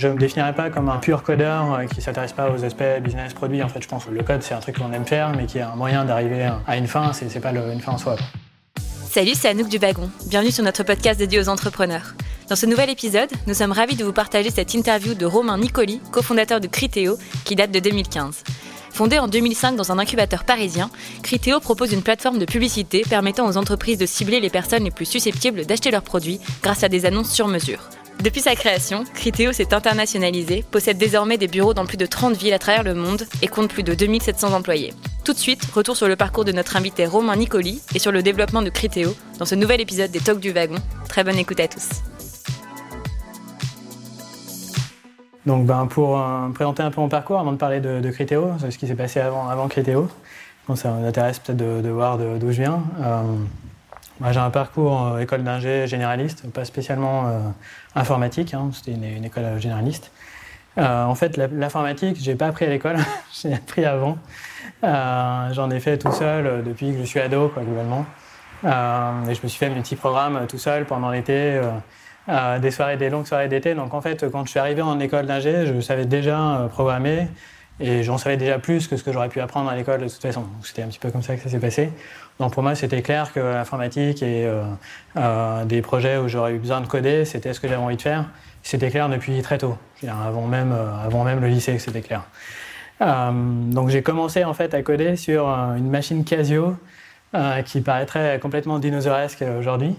Je ne me définirais pas comme un pur codeur euh, qui ne s'intéresse pas aux aspects business produit. En fait, je pense que le code, c'est un truc qu'on aime faire, mais qui est un moyen d'arriver à une fin, c'est n'est pas une fin en soi. Salut, c'est Anouk du Wagon. Bienvenue sur notre podcast dédié aux entrepreneurs. Dans ce nouvel épisode, nous sommes ravis de vous partager cette interview de Romain Nicoli, cofondateur de Criteo, qui date de 2015. Fondé en 2005 dans un incubateur parisien, Criteo propose une plateforme de publicité permettant aux entreprises de cibler les personnes les plus susceptibles d'acheter leurs produits grâce à des annonces sur mesure. Depuis sa création, Criteo s'est internationalisé, possède désormais des bureaux dans plus de 30 villes à travers le monde et compte plus de 2700 employés. Tout de suite, retour sur le parcours de notre invité Romain Nicoli et sur le développement de Criteo dans ce nouvel épisode des Talks du Wagon. Très bonne écoute à tous. Donc ben, pour euh, présenter un peu mon parcours, avant de parler de, de Criteo, ce qui s'est passé avant, avant Criteo, bon, ça vous intéresse peut-être de, voir d'où je viens. Euh, j'ai un parcours euh, école d'ingé généraliste, pas spécialement euh, informatique, hein, c'était une, école généraliste. Euh, en fait, l'informatique, j'ai pas appris à l'école, j'ai appris avant. J'en ai fait tout seul depuis que je suis ado, quoi, globalement. et je me suis fait mes petits programmes tout seul pendant l'été, des soirées, des longues soirées d'été. Donc en fait, quand je suis arrivé en école d'ingé, je savais déjà programmer et j'en savais déjà plus que ce que j'aurais pu apprendre à l'école de toute façon. C'était un petit peu comme ça que ça s'est passé. Donc pour moi, c'était clair que l'informatique et euh, euh, des projets où j'aurais eu besoin de coder, c'était ce que j'avais envie de faire. C'était clair depuis très tôt, avant même, euh, avant même le lycée, c'était clair. donc j'ai commencé en fait à coder sur une machine Casio qui paraîtrait complètement dinosauresque aujourd'hui.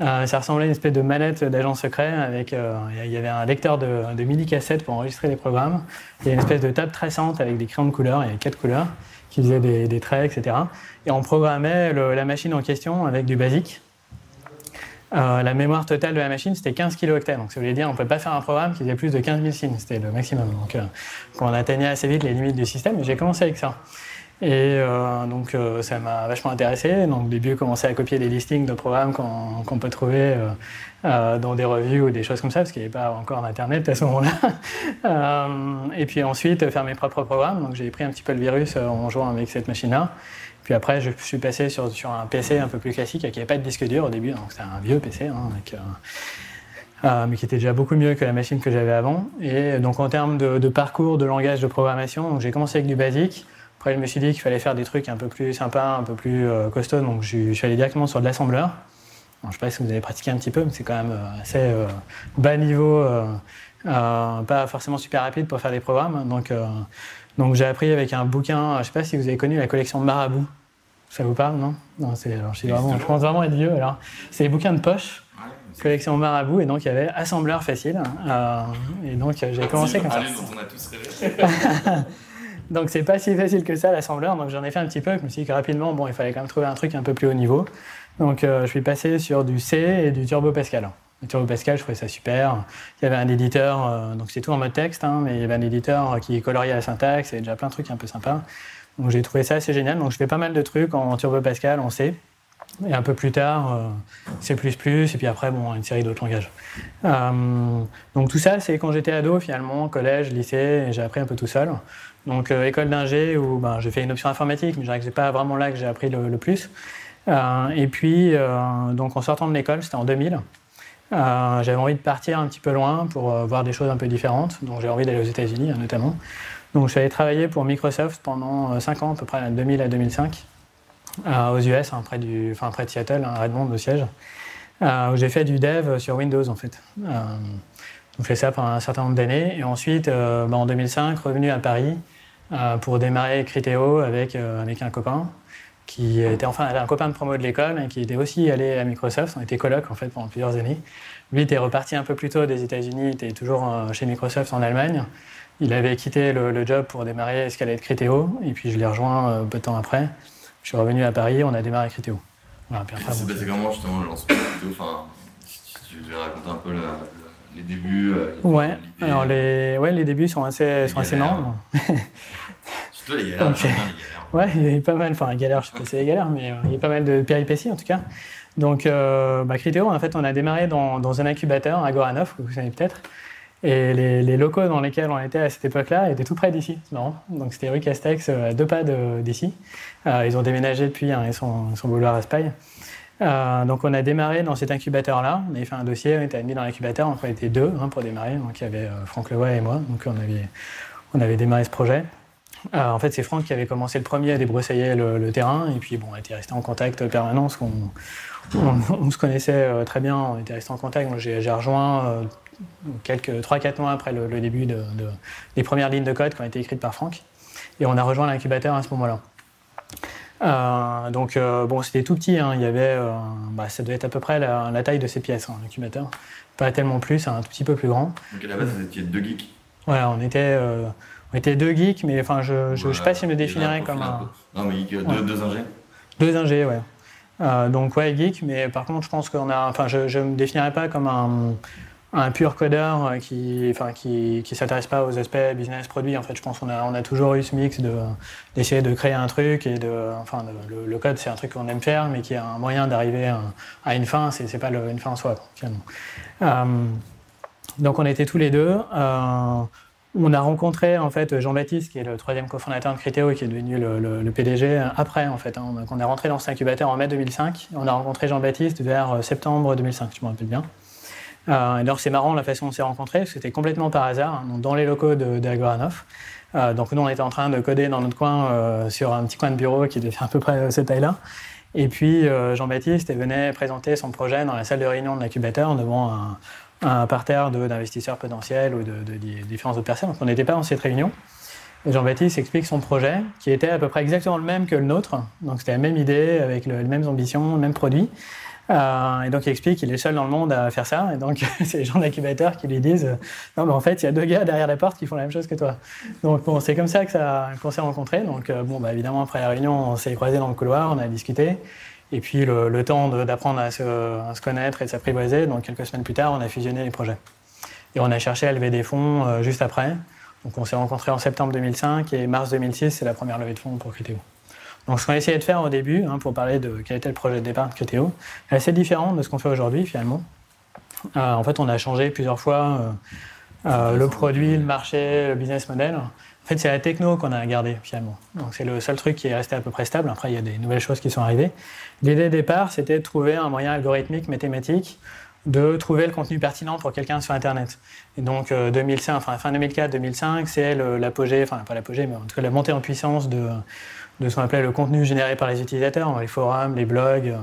Ça ressemblait à une espèce de manette d'agent secret avec il y avait un lecteur de, de mini cassette pour enregistrer les programmes. Il y a une espèce de table traçante avec des crayons de couleur, il y avait quatre couleurs qui faisait des, traits, etc. Et on programmait la machine en question avec du basique. Euh, la mémoire totale de la machine, c'était 15 kilooctets. Donc, ça voulait dire qu'on ne pouvait pas faire un programme qui faisait plus de 15 000 signes. C'était le maximum. Donc, euh, on atteignait assez vite les limites du système. J'ai commencé avec ça. Et euh, donc euh, ça m'a vachement intéressé. Donc au début, j'ai commencé à copier les listings de programmes qu'on peut trouver euh, dans des revues ou des choses comme ça, parce qu'il n'y avait pas encore d'Internet à ce moment-là. et puis ensuite, faire mes propres programmes. Donc j'ai pris un petit peu le virus en jouant avec cette machine-là. Puis après, je suis passé sur, un PC un peu plus classique, qui n'avait pas de disque dur au début. Donc c'était un vieux PC. Hein, mais qui était déjà beaucoup mieux que la machine que j'avais avant. Et donc en termes de, de, parcours, de langage de programmation, j'ai commencé avec du basique. Après, je me suis dit qu'il fallait faire des trucs un peu plus sympas, un peu plus euh, costauds, donc je, suis allé directement sur de l'assembleur. je ne sais pas si vous avez pratiqué un petit peu, mais c'est quand même euh, assez euh, bas niveau, pas forcément super rapide pour faire des programmes. Donc, donc j'ai appris avec un bouquin, je ne sais pas si vous avez connu la collection Marabout. Ça vous parle, non? Non, c'est, je, vraiment, je pense vraiment être vieux. Alors, c'est des bouquins de poche collection Marabout, et donc il y avait assembleur facile. et donc j'ai commencé comme ça. on a tous rêvé. Donc c'est pas si facile que ça l'assembleur, donc j'en ai fait un petit peu. Je me suis dit que rapidement, bon, il fallait quand même trouver un truc un peu plus haut niveau. Donc euh, je suis passé sur du C et du Turbo Pascal. Le Turbo Pascal, je trouvais ça super. Il y avait un éditeur, euh, donc c'est tout en mode texte, hein, mais il y avait un éditeur qui coloriait la syntaxe et déjà plein de trucs un peu sympas. Donc j'ai trouvé ça assez génial. Donc je fais pas mal de trucs en Turbo Pascal, en C. Et un peu plus tard, euh, C++, et puis après, bon, une série d'autres langages. donc tout ça, c'est quand j'étais ado, finalement, collège, lycée, j'ai appris un peu tout seul. Donc euh, école d'ingé où ben, j'ai fait une option informatique, mais je dirais que c'est pas vraiment là que j'ai appris le, plus. Euh, et puis euh, donc en sortant de l'école, c'était en 2000. j'avais envie de partir un petit peu loin pour voir des choses un peu différentes. Donc j'ai envie d'aller aux États-Unis hein, notamment. Donc je suis allé travailler pour Microsoft pendant 5 ans, à peu près de 2000 à 2005, aux US, hein, près, du, enfin, près de Seattle, à Redmond, au siège, où j'ai fait du dev sur Windows en fait. j'ai fait ça pendant un certain nombre d'années. Et ensuite, ben, en 2005, revenu à Paris pour démarrer Criteo avec, euh, avec un copain qui était enfin un copain de promo de l'école et qui était aussi allé à Microsoft. On était coloc en fait pendant plusieurs années. Lui était reparti un peu plus tôt des États-Unis, était toujours euh, chez Microsoft en Allemagne. Il avait quitté le, job pour démarrer être Criteo et puis je l'ai rejoint peu de temps après. Je suis revenu à Paris, on a démarré Criteo. Voilà, c'est passé comment justement le lancement de Criteo enfin, Si tu veux raconter un peu les débuts Ouais, alors les, ouais, les débuts sont assez, sont assez les galères. Ouais, il y a eu pas mal, enfin, galères, je sais pas si c'est les galères, mais euh, il y a pas mal de péripéties en tout cas. Donc, euh, bah, en fait, on a démarré dans, dans un incubateur à Goranov, que vous savez peut-être. Et les, les, locaux dans lesquels on était à cette époque-là étaient tout près d'ici, c'est marrant. Donc, c'était rue Castex, euh, à deux pas d'ici. ils ont déménagé depuis, hein, ils, sont, ils sont boulevard Raspail. donc on a démarré dans cet incubateur-là. On avait fait un dossier, on était mis dans l'incubateur. On était deux hein, pour démarrer. Donc il y avait Franck Leroy et moi. Donc on avait, on avait démarré ce projet. En fait, c'est Franck qui avait commencé le premier à débroussailler le, terrain. Et puis bon, on était resté en contact permanent. Parce qu'on, on, se connaissait très bien. On était resté en contact. J'ai rejoint quelques 3-4 mois après le, début de, des premières lignes de code qui ont été écrites par Franck. Et on a rejoint l'incubateur à ce moment-là. Euh, donc, euh, bon, c'était tout petit. Hein. Il y avait, euh, bah, ça devait être à peu près la, taille de ces pièces, hein, l'incubateur. Pas tellement plus, un tout petit peu plus grand. Donc, à la base, vous étiez deux geeks Voilà, on était, on était deux geeks, mais enfin, je ne sais pas si je me définirais comme un. Non, mais deux, ouais. deux ingés Deux ingés, ouais. donc, ouais, geek, mais par contre, je pense qu'on a. Enfin, je ne me définirais pas comme un un pur codeur euh, qui enfin, qui, qui s'intéresse pas aux aspects business produit. En fait, je pense qu'on a, on a toujours eu ce mix de, d'essayer de créer un truc et de, enfin, le, code, c'est un truc qu'on aime faire, mais qui est un moyen d'arriver à, une fin. C'est, pas une fin en soi, finalement. Euh, donc, on était tous les deux. Euh, on a rencontré en fait Jean-Baptiste, qui est le troisième cofondateur de Criteo et qui est devenu le, PDG après en fait. Hein. on est rentré dans cet incubateur en mai 2005. On a rencontré Jean-Baptiste vers septembre 2005, je me rappelle bien. Euh, alors c'est marrant la façon dont on s'est rencontrés, c'était complètement par hasard, hein, dans les locaux d'Agoranov. Euh, donc nous on était en train de coder dans notre coin euh, sur un petit coin de bureau qui devait à peu près cette taille-là. Et puis Jean-Baptiste venait présenter son projet dans la salle de réunion de l'incubateur devant un, parterre d'investisseurs potentiels ou de, de, différentes autres personnes. Donc on n'était pas dans cette réunion. Et Jean-Baptiste explique son projet, qui était à peu près exactement le même que le nôtre. Donc c'était la même idée, avec les mêmes ambitions, le même produit. Euh, et donc il explique qu'il est seul dans le monde à faire ça. Et donc c'est les gens d'incubateur qui lui disent Non, mais en fait, il y a deux gars derrière la porte qui font la même chose que toi. Donc bon, c'est comme ça qu'on s'est rencontrés. Donc euh, bon, bah, évidemment, après la réunion, on s'est croisés dans le couloir, on a discuté. Et puis le, temps d'apprendre à se, connaître et de s'apprivoiser, donc quelques semaines plus tard, on a fusionné les projets. Et on a cherché à lever des fonds euh, juste après. Donc on s'est rencontrés en septembre 2005 et mars 2006, c'est la première levée de fonds pour Criteo. Donc ce qu'on a essayé de faire au début, hein, pour parler de quel était le projet de départ de Criteo, est assez différent de ce qu'on fait aujourd'hui finalement. Euh, en fait, on a changé plusieurs fois euh, le produit, le marché, le business model. En fait, c'est la techno qu'on a gardé finalement. Donc c'est le seul truc qui est resté à peu près stable. Après, il y a des nouvelles choses qui sont arrivées. L'idée de départ, c'était de trouver un moyen algorithmique, mathématique, de trouver le contenu pertinent pour quelqu'un sur Internet. Et donc 2005, enfin fin 2004-2005, c'est l'apogée, enfin pas l'apogée, mais en tout cas la montée en puissance de de ce qu'on appelait le contenu généré par les utilisateurs, les forums, les blogs.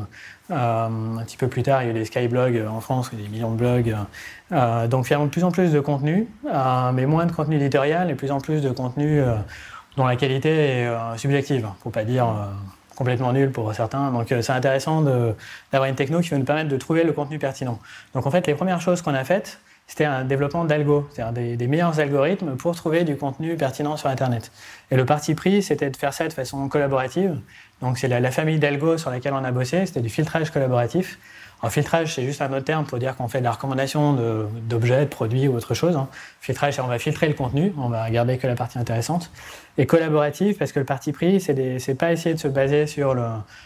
Euh, un petit peu plus tard, il y a eu les skyblogs en France, des millions de blogs. Euh, donc finalement, de plus en plus de contenu, euh, mais moins de contenu éditorial et plus en plus de contenu dont la qualité est subjective, pour pas dire complètement nul pour certains. Donc c'est intéressant d'avoir une techno qui va nous permettre de trouver le contenu pertinent. Donc en fait, les premières choses qu'on a faites, c'était un développement d'algo, c'est-à-dire des, meilleurs algorithmes pour trouver du contenu pertinent sur Internet. Et le parti pris, c'était de faire ça de façon collaborative. Donc c'est la, la, famille d'algo sur laquelle on a bossé, c'était du filtrage collaboratif. Un filtrage, c'est juste un autre terme pour dire qu'on fait de la recommandation d'objets, de, produits ou autre chose. Hein. Filtrage, c'est on va filtrer le contenu, on va garder que la partie intéressante. Et collaboratif, parce que le parti pris, c'est pas essayer de se baser sur le,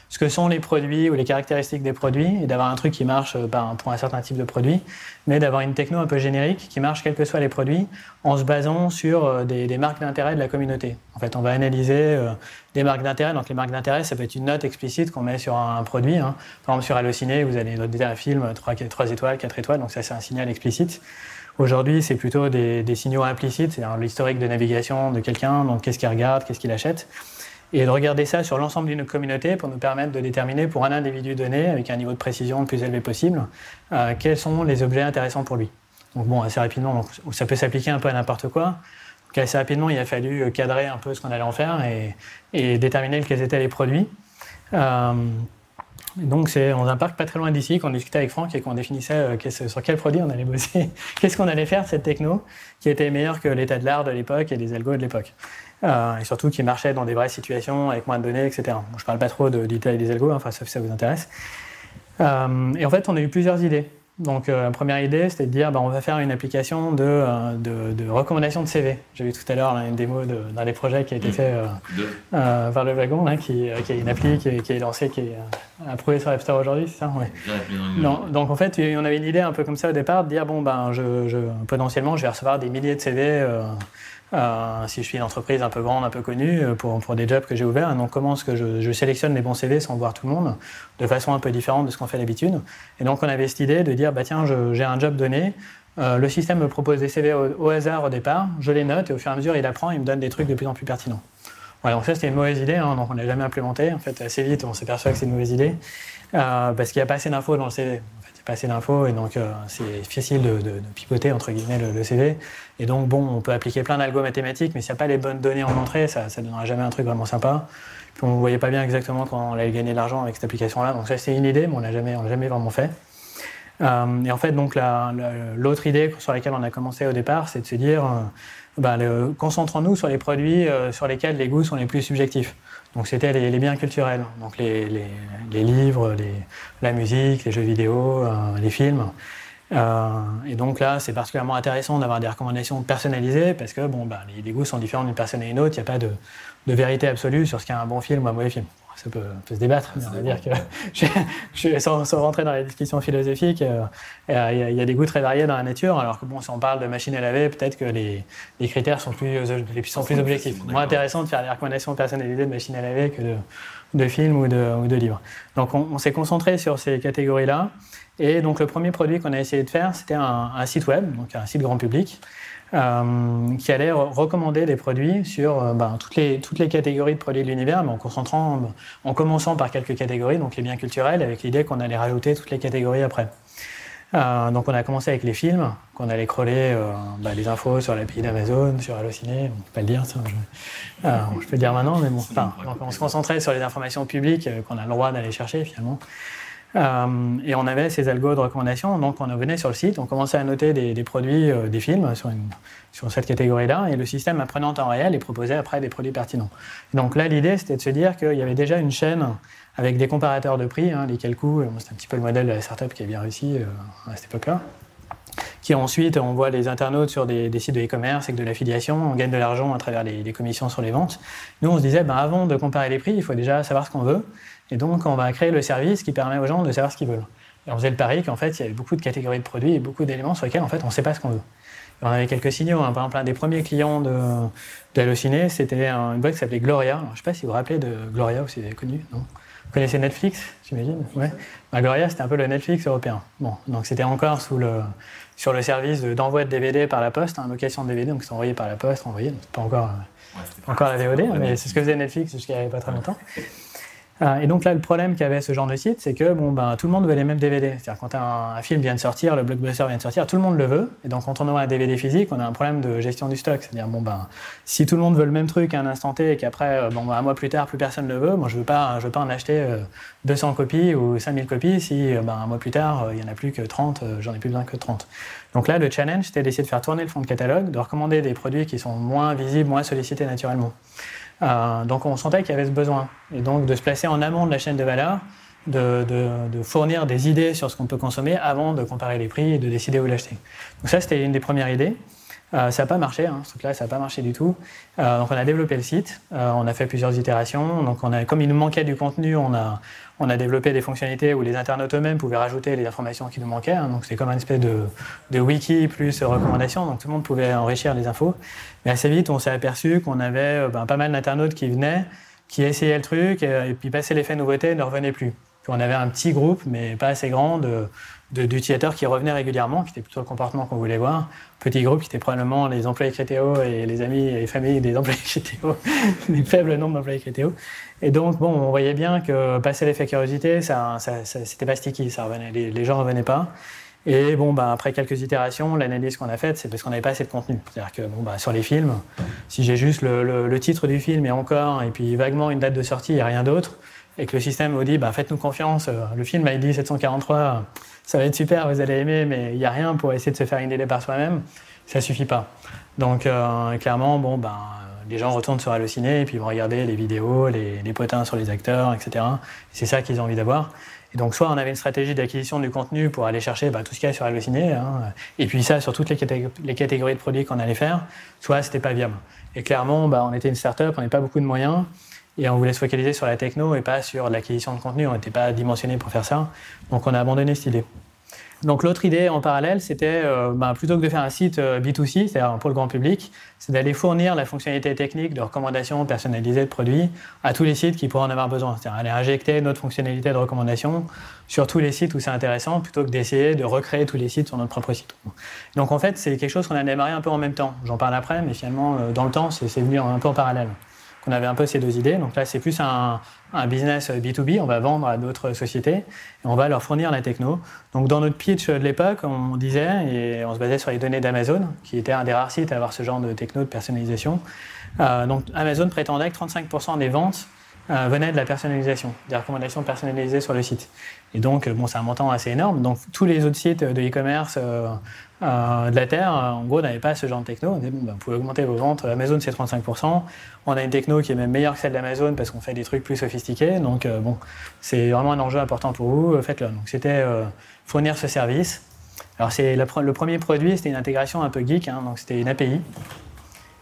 ce que sont les produits ou les caractéristiques des produits et d'avoir un truc qui marche euh, pour un certain type de produit, mais d'avoir une techno un peu générique qui marche quels que soient les produits en se basant sur euh, des, marques d'intérêt de la communauté. En fait, on va analyser euh, des marques d'intérêt. Donc les marques d'intérêt, ça peut être une note explicite qu'on met sur un, produit. Hein. Par exemple, sur Allociné, vous allez noter un film 3, 3 étoiles, 4 étoiles, donc ça c'est un signal explicite. Aujourd'hui, c'est plutôt des, signaux implicites, c'est-à-dire l'historique de navigation de quelqu'un, donc qu'est-ce qu'il regarde, qu'est-ce qu'il achète, et de regarder ça sur l'ensemble d'une communauté pour nous permettre de déterminer pour un individu donné, avec un niveau de précision le plus élevé possible, euh, quels sont les objets intéressants pour lui. Donc bon, assez rapidement, ça peut s'appliquer un peu à n'importe quoi. Donc assez rapidement, il a fallu cadrer un peu ce qu'on allait en faire et, déterminer quels étaient les produits. Euh, donc c'est dans un parc pas très loin d'ici qu'on discutait avec Franck et qu'on définissait euh, sur quel produit on allait bosser, qu'est-ce qu'on allait faire de cette techno qui était meilleure que l'état de l'art de l'époque et des algos de l'époque. Euh, et surtout qui marchait dans des vraies situations avec moins de données, etc. je ne parle pas trop de détails des algos, hein, sauf si ça vous intéresse. Euh, et en fait, on a eu plusieurs idées. Donc la première idée, c'était de dire bah, on va faire une application de, de, recommandation de CV. J'ai vu tout à l'heure une démo d'un des projets qui a été fait par le wagon, qui, qui, est une appli qui, qui est lancée, qui est approuvé sur l'App Store aujourd'hui, c'est ça? Ouais. Non, donc en fait, on avait une idée un peu comme ça au départ de dire bon ben, je, je potentiellement, je vais recevoir des milliers de CV. Euh, si je suis une entreprise un peu grande, un peu connue, euh, pour, des jobs que j'ai ouverts. Donc, comment est-ce que je, sélectionne les bons CV sans voir tout le monde, de façon un peu différente de ce qu'on fait d'habitude. Et donc, on avait cette idée de dire, bah, tiens, j'ai un job donné, euh, le système me propose des CV au, hasard au départ, je les note et au fur et à mesure, il apprend, il me donne des trucs de plus en plus pertinents. Voilà, donc ça, c'était une mauvaise idée, hein, donc on ne l'a jamais implémenté. En fait, assez vite, on s'aperçoit que c'est une mauvaise idée, parce qu'il n'y a pas assez d'infos dans le CV pas assez d'infos et donc euh, c'est difficile de, pipoter entre guillemets le, CV. Et donc bon, on peut appliquer plein d'algos mathématiques, mais s'il n'y a pas les bonnes données en entrée, ça ne donnera jamais un truc vraiment sympa. Puis on ne voyait pas bien exactement quand on allait gagner de l'argent avec cette application-là. Donc ça c'est une idée, mais on l'a jamais, vraiment fait. Euh, et en fait, donc l'autre idée sur laquelle on a commencé au départ, c'est de se dire, euh, bah, concentrons-nous sur les produits sur lesquels les goûts sont les plus subjectifs. Donc c'était les, biens culturels, donc les, livres, la musique, les jeux vidéo, euh, les films. Euh, et donc là, c'est particulièrement intéressant d'avoir des recommandations personnalisées parce que bon, bah, les, goûts sont différents d'une personne à une autre. Il n'y a pas de, de, vérité absolue sur ce qu'est un bon film ou un mauvais film ça peut, se débattre, mais on va dire que, je, sans, rentrer dans les discussions philosophiques, euh, il y, a des goûts très variés dans la nature, alors que bon, si on parle de machine à laver, peut-être que les, critères sont plus, sont plus objectifs. Moins intéressant de faire des recommandations personnalisées de machine à laver que de, films ou de, ou de, livres. Donc on, s'est concentré sur ces catégories-là, et donc le premier produit qu'on a essayé de faire, c'était un, un, site web, donc un site grand public, euh, qui allait recommander des produits sur euh, ben, toutes, les, toutes les catégories de produits de l'univers, mais en, concentrant, en commençant par quelques catégories, donc les biens culturels, avec l'idée qu'on allait rajouter toutes les catégories après. Euh, donc on a commencé avec les films, qu'on allait crawler ben, les infos sur l'API d'Amazon, sur Allociné, on peut pas le dire ça, je, je, peux le dire maintenant, mais bon, enfin, donc on se concentrait sur les informations publiques qu'on a le droit d'aller chercher finalement. Euh, et on avait ces algos de recommandation, donc on venait sur le site, on commençait à noter des, produits, euh, des films sur, une, sur cette catégorie-là, et le système apprenait en temps réel et proposait après des produits pertinents. donc là, l'idée, c'était de se dire qu'il y avait déjà une chaîne avec des comparateurs de prix, hein, lesquels coûts, c'est un petit peu le modèle de la startup qui a bien réussi euh, à cette époque-là qui ensuite, on voit les internautes sur des, sites de e-commerce avec de l'affiliation, on gagne de l'argent à travers les, commissions sur les ventes. Nous, on se disait, ben, avant de comparer les prix, il faut déjà savoir ce qu'on veut. Et donc, on va créer le service qui permet aux gens de savoir ce qu'ils veulent. Et on faisait le pari qu'en fait, il y avait beaucoup de catégories de produits et beaucoup d'éléments sur lesquels, en fait, on ne sait pas ce qu'on veut. on avait quelques signaux. Hein. Par exemple, un des premiers clients de, d'Hallociné, c'était une boîte qui s'appelait Gloria. je ne sais pas si vous vous rappelez de Gloria ou si vous avez connu. Non? Vous connaissez Netflix, j'imagine? Ouais. Bah, Gloria, c'était un peu le Netflix européen. Bon, donc c'était encore sous le, sur le service d'envoi de, DVD par la poste, hein, location de DVD, donc c'est envoyé par la poste, envoyé. pas encore, pas encore la VOD, mais c'est ce que faisait Netflix jusqu'à il n'y a pas très longtemps. Euh, et donc là, le problème qu'avait ce genre de site, c'est que bon, ben, tout le monde veut les mêmes DVD. C'est-à-dire quand un, film vient de sortir, le blockbuster vient de sortir, tout le monde le veut. Et donc quand on a un DVD physique, on a un problème de gestion du stock. C'est-à-dire bon, ben, si tout le monde veut le même truc à un instant T et qu'après, euh, bon, ben, un mois plus tard, plus personne ne le veut, moi je veux, pas, je veux pas en acheter 200 euh, copies ou 5000 copies si ben, un mois plus tard, il n'y en a plus que 30, j'en ai plus besoin que 30. Donc là, le challenge, c'était d'essayer de faire tourner le fond de catalogue, de recommander des produits qui sont moins visibles, moins sollicités naturellement. Euh, donc on sentait qu'il y avait ce besoin. Et donc de se placer en amont de la chaîne de valeur, de, fournir des idées sur ce qu'on peut consommer avant de comparer les prix et de décider où l'acheter. Donc ça, c'était une des premières idées. Euh, ça n'a pas marché, hein, ce truc-là, ça n'a pas marché du tout. Euh, donc on a développé le site, on a fait plusieurs itérations. Donc on a, comme il nous manquait du contenu, on a, on a développé des fonctionnalités où les internautes eux-mêmes pouvaient rajouter les informations qui nous manquaient. Hein. donc c'était comme un espèce de, de, wiki plus recommandations. Donc tout le monde pouvait enrichir les infos. Mais assez vite, on s'est aperçu qu'on avait euh, ben, pas mal d'internautes qui venaient, qui essayaient le truc, et, puis passaient l'effet nouveauté, ne revenaient plus. On avait un petit groupe, mais pas assez grand, de, d'utilisateurs qui revenaient régulièrement, qui était plutôt le comportement qu'on voulait voir. Petit groupe qui était probablement les employés Crétéo et les amis et les familles des employés Crétéo, des faibles nombres d'employés Crétéo. Et donc, bon, on voyait bien que passer l'effet curiosité, ça, ça, c'était pas sticky, ça revenait, les, les gens revenaient pas. Et bon, bah, après quelques itérations, l'analyse qu'on a faite, c'est parce qu'on n'avait pas assez de contenu. C'est-à-dire que bon, bah, sur les films, si j'ai juste le, le, titre du film et encore, et puis vaguement une date de sortie et rien d'autre, et que le système vous dit bah, faites-nous confiance, euh, le film ID 743, ça va être super, vous allez aimer, mais il n'y a rien pour essayer de se faire une idée par soi-même, ça suffit pas. Donc euh, clairement, bon, bah, les gens retournent sur Allociné et puis vont regarder les vidéos, les, les potins sur les acteurs, etc. C'est ça qu'ils ont envie d'avoir. Et donc, soit on avait une stratégie d'acquisition du contenu pour aller chercher bah, tout ce qu'il y a sur Allociné, hein, et puis ça sur toutes les, catégories de produits qu'on allait faire, soit c'était pas viable. Et clairement, bah, on était une start-up, on n'avait pas beaucoup de moyens, Et on voulait se focaliser sur la techno et pas sur l'acquisition de contenu. On n'était pas dimensionné pour faire ça. Donc on a abandonné cette idée. Donc l'autre idée en parallèle, c'était euh, bah, plutôt que de faire un site euh, B2C, c'est-à-dire pour le grand public, c'est d'aller fournir la fonctionnalité technique de recommandation personnalisée de produits à tous les sites qui pourraient en avoir besoin. C'est-à-dire aller injecter notre fonctionnalité de recommandation sur tous les sites où c'est intéressant, plutôt que d'essayer de recréer tous les sites sur notre propre site. Donc en fait, c'est quelque chose qu'on a démarré un peu en même temps. J'en parle après, mais finalement, euh, dans le temps, c'est venu un peu en parallèle on avait un peu ces deux idées. Donc là, c'est plus un, business B2B. On va vendre à d'autres sociétés et on va leur fournir la techno. Donc dans notre pitch de l'époque, on disait, et on se basait sur les données d'Amazon, qui était un des rares sites à avoir ce genre de techno de personnalisation. Euh, donc Amazon prétendait que 35% des ventes euh, venaient de la personnalisation, des recommandations personnalisées sur le site. Et donc, bon, c'est un montant assez énorme. Donc, tous les autres sites de e-commerce euh, euh, de la Terre, en gros, n'avaient pas ce genre de techno. On dit, bon, ben, vous pouvez augmenter vos ventes. Amazon, c'est 35%. On a une techno qui est même meilleure que celle d'Amazon parce qu'on fait des trucs plus sophistiqués. Donc, bon, c'est vraiment un enjeu important pour vous. Faites-le. Donc, c'était fournir ce service. Alors, c'est le premier produit, c'était une intégration un peu geek. Hein, donc, c'était une API.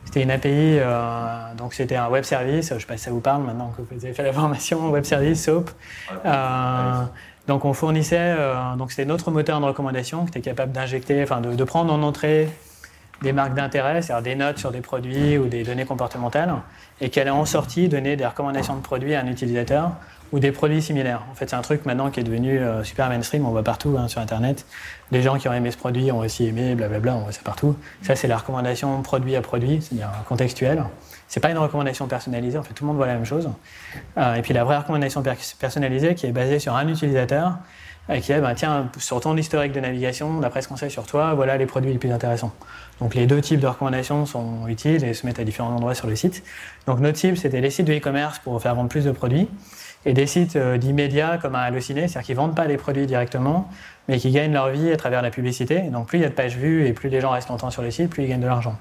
C'était une API, euh, donc c'était un web service, je ne sais pas si ça vous parle maintenant que vous avez fait la formation, web service, SOAP. Euh, donc on fournissait, euh, donc c'était notre moteur de recommandation qui était capable d'injecter, enfin de, de, prendre en entrée des marques d'intérêt, c'est-à-dire des notes sur des produits ou des données comportementales, et qui allait en sortie donner des recommandations de produits à un utilisateur ou des produits similaires. En fait, c'est un truc maintenant qui est devenu euh, super mainstream, on voit partout hein, sur Internet. Les gens qui ont aimé ce produit ont aussi aimé, blablabla, on voit ça partout. Ça, c'est la recommandation produit à produit, c'est-à-dire contextuelle. C'est pas une recommandation personnalisée, en fait, tout le monde voit la même chose. Euh, et puis la vraie recommandation personnalisée qui est basée sur un utilisateur et qui est, bah, tiens, sur ton historique de navigation, d'après ce qu'on sait sur toi, voilà les produits les plus intéressants. Donc les deux types de recommandations sont utiles et se mettent à différents endroits sur le site. Donc notre cible, c'était les sites de e-commerce pour faire vendre plus de produits et des sites euh, d'immédiat comme un Allociné, c'est-à-dire ne vendent pas les produits directement, mais qui gagnent leur vie à travers la publicité. donc plus il y a de pages vues et plus les gens restent longtemps sur le site, plus ils gagnent de l'argent.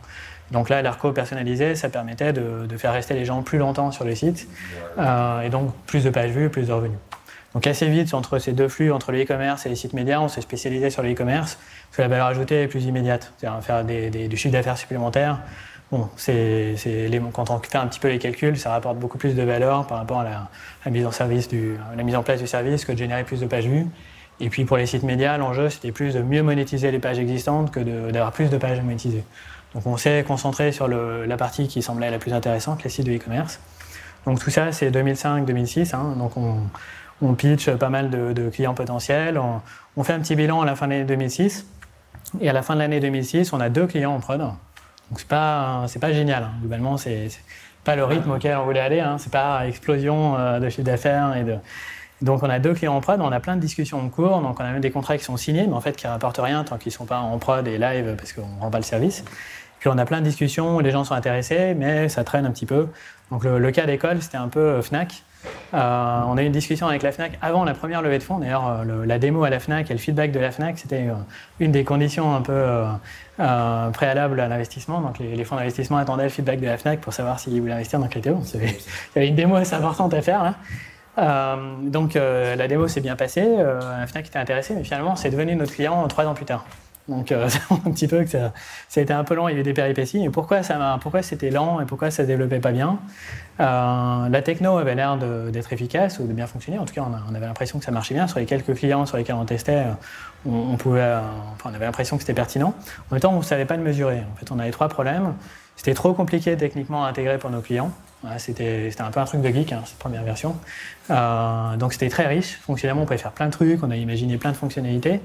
Donc là, l'ARCO personnalisé, ça permettait de, faire rester les gens plus longtemps sur le site, euh, et donc plus de pages vues, plus de revenus. Donc assez vite, entre ces deux flux, entre le e-commerce et les sites médias, on s'est spécialisé sur le e-commerce, parce que la valeur ajoutée est plus immédiate, c'est-à-dire faire des, du chiffre d'affaires supplémentaire. Bon, c'est, quand on fait un petit peu les calculs, ça rapporte beaucoup plus de valeur par rapport à la, mise, en service du, la mise en place du service que de générer plus de pages vues. Et puis pour les sites médias, l'enjeu c'était plus de mieux monétiser les pages existantes que d'avoir plus de pages à monétiser. Donc on s'est concentré sur la partie qui semblait la plus intéressante, les sites de e-commerce. Donc tout ça c'est 2005-2006. Hein. donc on, on, pitch pas mal de, clients potentiels. On, on, fait un petit bilan à la fin de l'année 2006. Et à la fin de l'année 2006, on a deux clients en prod. Donc c'est pas, c'est pas génial. Hein. Globalement, c'est pas le rythme auquel on voulait aller. Hein. C'est pas explosion euh, de chiffre d'affaires et de. Donc on a deux clients en prod, on a plein de discussions en cours, donc on a même des contrats qui sont signés, mais en fait qui rapportent rien tant qu'ils sont pas en prod et live parce qu'on rend pas le service. Puis on a plein de discussions, les gens sont intéressés, mais ça traîne un petit peu. Donc le, cas d'école, c'était un peu euh, Fnac. Euh, on a eu une discussion avec la FNAC avant la première levée de fonds. D'ailleurs, euh, la démo à la FNAC et le feedback de la FNAC, c'était une des conditions un peu préalables à l'investissement. Donc les, fonds d'investissement attendaient le feedback de la FNAC pour savoir s'ils voulaient investir dans Criteo. Il y avait une démo assez importante à faire donc la démo s'est bien passée, la FNAC était intéressée, mais finalement c'est devenu notre client trois ans plus tard. Donc, euh, un petit peu que ça, ça, a été un peu lent, il y avait des péripéties. Et pourquoi, ça, pourquoi c'était lent et pourquoi ça ne se développait pas bien? Euh, La techno avait l'air d'être efficace ou de bien fonctionner. En tout cas, on, avait l'impression que ça marchait bien. Sur les quelques clients sur lesquels on testait, on, pouvait, enfin, on avait l'impression que c'était pertinent. En même temps, on ne savait pas le mesurer. En fait, on avait trois problèmes. C'était trop compliqué techniquement à intégrer pour nos clients. c'était un peu un truc de geek, hein, cette première version. Euh, donc c'était très riche. Fonctionnellement, on pouvait faire plein de trucs, on a imaginé plein de fonctionnalités.